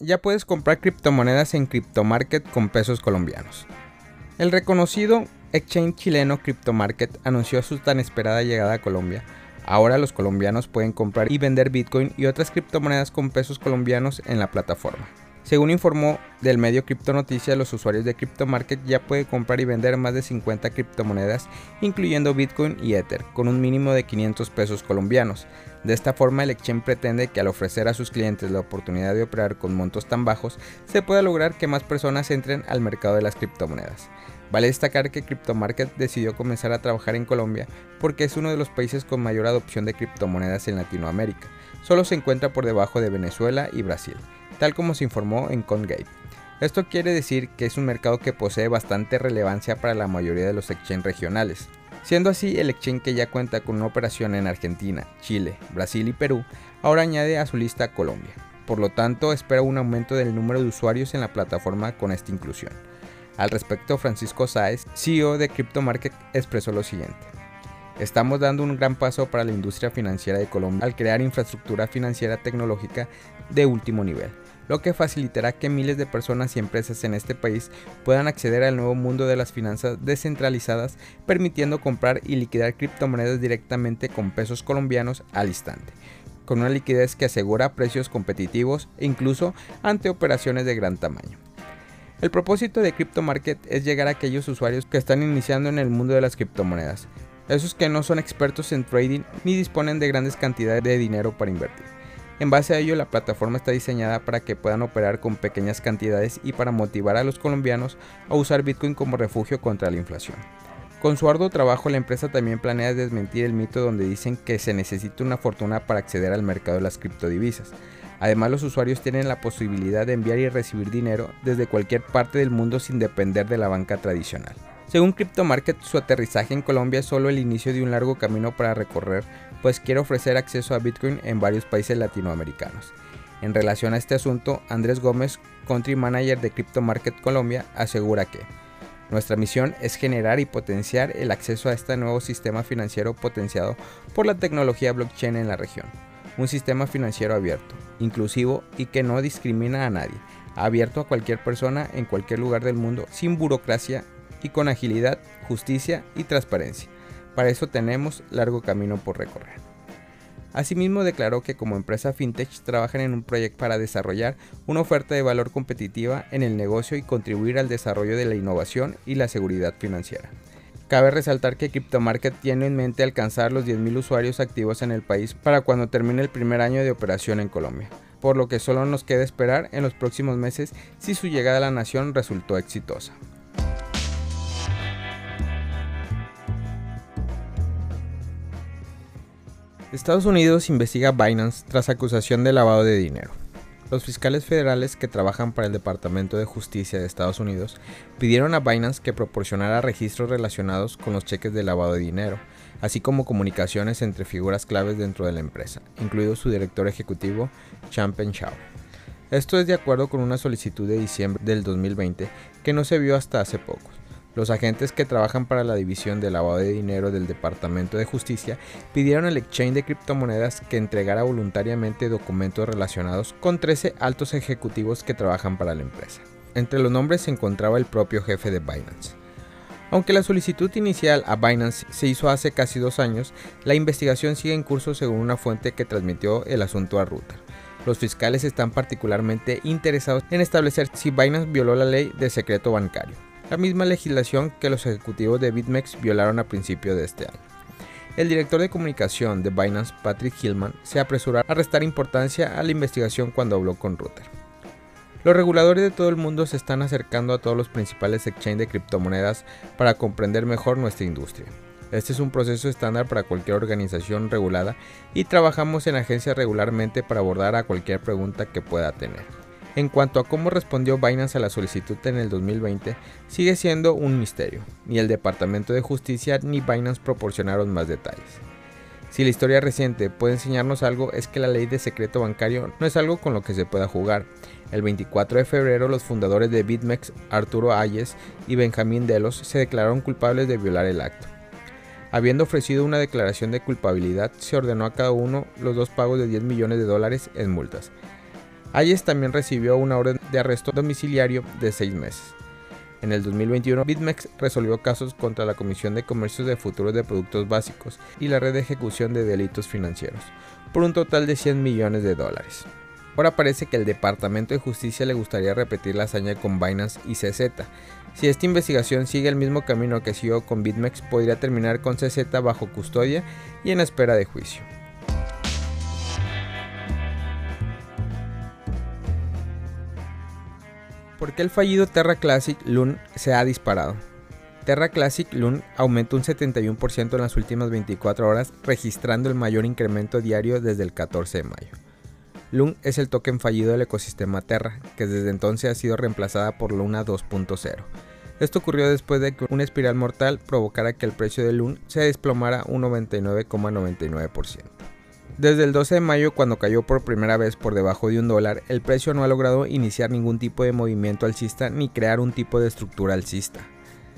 ya puedes comprar criptomonedas en CryptoMarket con pesos colombianos. El reconocido exchange chileno CryptoMarket anunció su tan esperada llegada a Colombia. Ahora los colombianos pueden comprar y vender Bitcoin y otras criptomonedas con pesos colombianos en la plataforma. Según informó del medio Cripto Noticias, los usuarios de CryptoMarket ya pueden comprar y vender más de 50 criptomonedas, incluyendo Bitcoin y Ether, con un mínimo de 500 pesos colombianos. De esta forma, el exchange pretende que al ofrecer a sus clientes la oportunidad de operar con montos tan bajos, se pueda lograr que más personas entren al mercado de las criptomonedas. Vale destacar que CryptoMarket decidió comenzar a trabajar en Colombia porque es uno de los países con mayor adopción de criptomonedas en Latinoamérica. Solo se encuentra por debajo de Venezuela y Brasil tal como se informó en Congate. Esto quiere decir que es un mercado que posee bastante relevancia para la mayoría de los exchanges regionales. Siendo así, el exchange que ya cuenta con una operación en Argentina, Chile, Brasil y Perú, ahora añade a su lista Colombia. Por lo tanto, espera un aumento del número de usuarios en la plataforma con esta inclusión. Al respecto, Francisco Sáez, CEO de CryptoMarket, expresó lo siguiente. Estamos dando un gran paso para la industria financiera de Colombia al crear infraestructura financiera tecnológica de último nivel, lo que facilitará que miles de personas y empresas en este país puedan acceder al nuevo mundo de las finanzas descentralizadas, permitiendo comprar y liquidar criptomonedas directamente con pesos colombianos al instante con una liquidez que asegura precios competitivos e incluso ante operaciones de gran tamaño. El propósito de CryptoMarket es llegar a aquellos usuarios que están iniciando en el mundo de las criptomonedas, esos que no son expertos en trading ni disponen de grandes cantidades de dinero para invertir. En base a ello, la plataforma está diseñada para que puedan operar con pequeñas cantidades y para motivar a los colombianos a usar Bitcoin como refugio contra la inflación. Con su arduo trabajo, la empresa también planea desmentir el mito donde dicen que se necesita una fortuna para acceder al mercado de las criptodivisas. Además, los usuarios tienen la posibilidad de enviar y recibir dinero desde cualquier parte del mundo sin depender de la banca tradicional. Según CryptoMarket, su aterrizaje en Colombia es solo el inicio de un largo camino para recorrer, pues quiere ofrecer acceso a Bitcoin en varios países latinoamericanos. En relación a este asunto, Andrés Gómez, Country Manager de CryptoMarket Colombia, asegura que nuestra misión es generar y potenciar el acceso a este nuevo sistema financiero potenciado por la tecnología blockchain en la región. Un sistema financiero abierto, inclusivo y que no discrimina a nadie, abierto a cualquier persona en cualquier lugar del mundo sin burocracia y con agilidad, justicia y transparencia. Para eso tenemos largo camino por recorrer. Asimismo declaró que como empresa fintech trabajan en un proyecto para desarrollar una oferta de valor competitiva en el negocio y contribuir al desarrollo de la innovación y la seguridad financiera. Cabe resaltar que CryptoMarket tiene en mente alcanzar los 10.000 usuarios activos en el país para cuando termine el primer año de operación en Colombia, por lo que solo nos queda esperar en los próximos meses si su llegada a la nación resultó exitosa. Estados Unidos investiga Binance tras acusación de lavado de dinero. Los fiscales federales que trabajan para el Departamento de Justicia de Estados Unidos pidieron a Binance que proporcionara registros relacionados con los cheques de lavado de dinero, así como comunicaciones entre figuras claves dentro de la empresa, incluido su director ejecutivo, Champen Chao. Esto es de acuerdo con una solicitud de diciembre del 2020 que no se vio hasta hace poco. Los agentes que trabajan para la División de Lavado de Dinero del Departamento de Justicia pidieron al exchange de criptomonedas que entregara voluntariamente documentos relacionados con 13 altos ejecutivos que trabajan para la empresa. Entre los nombres se encontraba el propio jefe de Binance. Aunque la solicitud inicial a Binance se hizo hace casi dos años, la investigación sigue en curso según una fuente que transmitió el asunto a Router. Los fiscales están particularmente interesados en establecer si Binance violó la ley de secreto bancario la misma legislación que los ejecutivos de BitMEX violaron a principios de este año. El director de comunicación de Binance, Patrick Hillman, se apresuró a restar importancia a la investigación cuando habló con Router. Los reguladores de todo el mundo se están acercando a todos los principales exchanges de criptomonedas para comprender mejor nuestra industria. Este es un proceso estándar para cualquier organización regulada y trabajamos en agencias regularmente para abordar a cualquier pregunta que pueda tener. En cuanto a cómo respondió Binance a la solicitud en el 2020, sigue siendo un misterio. Ni el Departamento de Justicia ni Binance proporcionaron más detalles. Si la historia reciente puede enseñarnos algo es que la ley de secreto bancario no es algo con lo que se pueda jugar. El 24 de febrero los fundadores de BitMEX, Arturo Ayes y Benjamín Delos, se declararon culpables de violar el acto. Habiendo ofrecido una declaración de culpabilidad, se ordenó a cada uno los dos pagos de 10 millones de dólares en multas. Hayes también recibió una orden de arresto domiciliario de seis meses. En el 2021, BitMEX resolvió casos contra la Comisión de Comercio de Futuros de Productos Básicos y la Red de Ejecución de Delitos Financieros, por un total de 100 millones de dólares. Ahora parece que el Departamento de Justicia le gustaría repetir la hazaña con Binance y CZ. Si esta investigación sigue el mismo camino que siguió con BitMEX, podría terminar con CZ bajo custodia y en espera de juicio. ¿Por qué el fallido Terra Classic Loon se ha disparado? Terra Classic Loon aumentó un 71% en las últimas 24 horas, registrando el mayor incremento diario desde el 14 de mayo. Loon es el token fallido del ecosistema Terra, que desde entonces ha sido reemplazada por Luna 2.0. Esto ocurrió después de que una espiral mortal provocara que el precio de Loon se desplomara un 99,99%. Desde el 12 de mayo, cuando cayó por primera vez por debajo de un dólar, el precio no ha logrado iniciar ningún tipo de movimiento alcista ni crear un tipo de estructura alcista.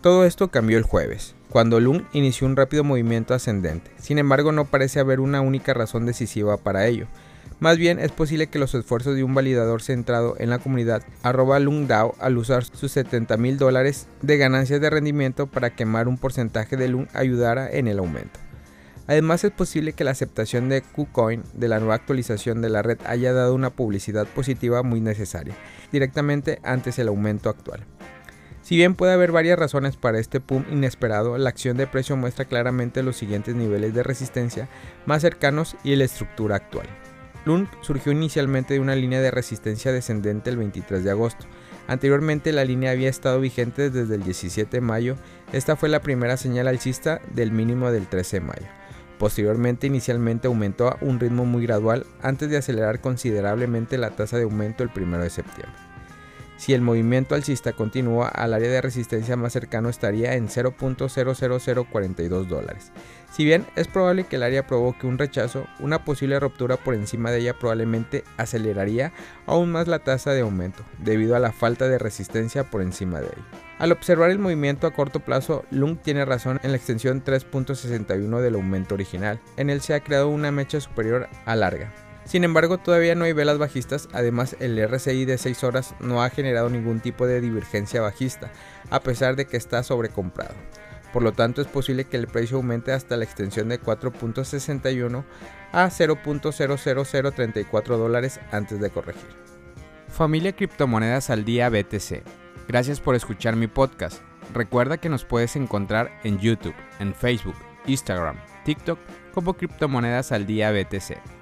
Todo esto cambió el jueves, cuando Lung inició un rápido movimiento ascendente. Sin embargo, no parece haber una única razón decisiva para ello. Más bien es posible que los esfuerzos de un validador centrado en la comunidad arroba LungDAO al usar sus 70 mil dólares de ganancias de rendimiento para quemar un porcentaje de Lung ayudara en el aumento. Además es posible que la aceptación de KuCoin de la nueva actualización de la red haya dado una publicidad positiva muy necesaria, directamente antes del aumento actual. Si bien puede haber varias razones para este pum inesperado, la acción de precio muestra claramente los siguientes niveles de resistencia más cercanos y la estructura actual. LUN surgió inicialmente de una línea de resistencia descendente el 23 de agosto. Anteriormente la línea había estado vigente desde el 17 de mayo. Esta fue la primera señal alcista del mínimo del 13 de mayo. Posteriormente, inicialmente aumentó a un ritmo muy gradual antes de acelerar considerablemente la tasa de aumento el 1 de septiembre. Si el movimiento alcista continúa, al área de resistencia más cercano estaría en 0.00042 dólares. Si bien es probable que el área provoque un rechazo, una posible ruptura por encima de ella probablemente aceleraría aún más la tasa de aumento, debido a la falta de resistencia por encima de ella. Al observar el movimiento a corto plazo, Lung tiene razón en la extensión 3.61 del aumento original. En él se ha creado una mecha superior a larga. Sin embargo, todavía no hay velas bajistas, además el RSI de 6 horas no ha generado ningún tipo de divergencia bajista, a pesar de que está sobrecomprado. Por lo tanto, es posible que el precio aumente hasta la extensión de 4.61 a 0.00034 dólares antes de corregir. Familia Criptomonedas al Día BTC. Gracias por escuchar mi podcast. Recuerda que nos puedes encontrar en YouTube, en Facebook, Instagram, TikTok como Criptomonedas al Día BTC.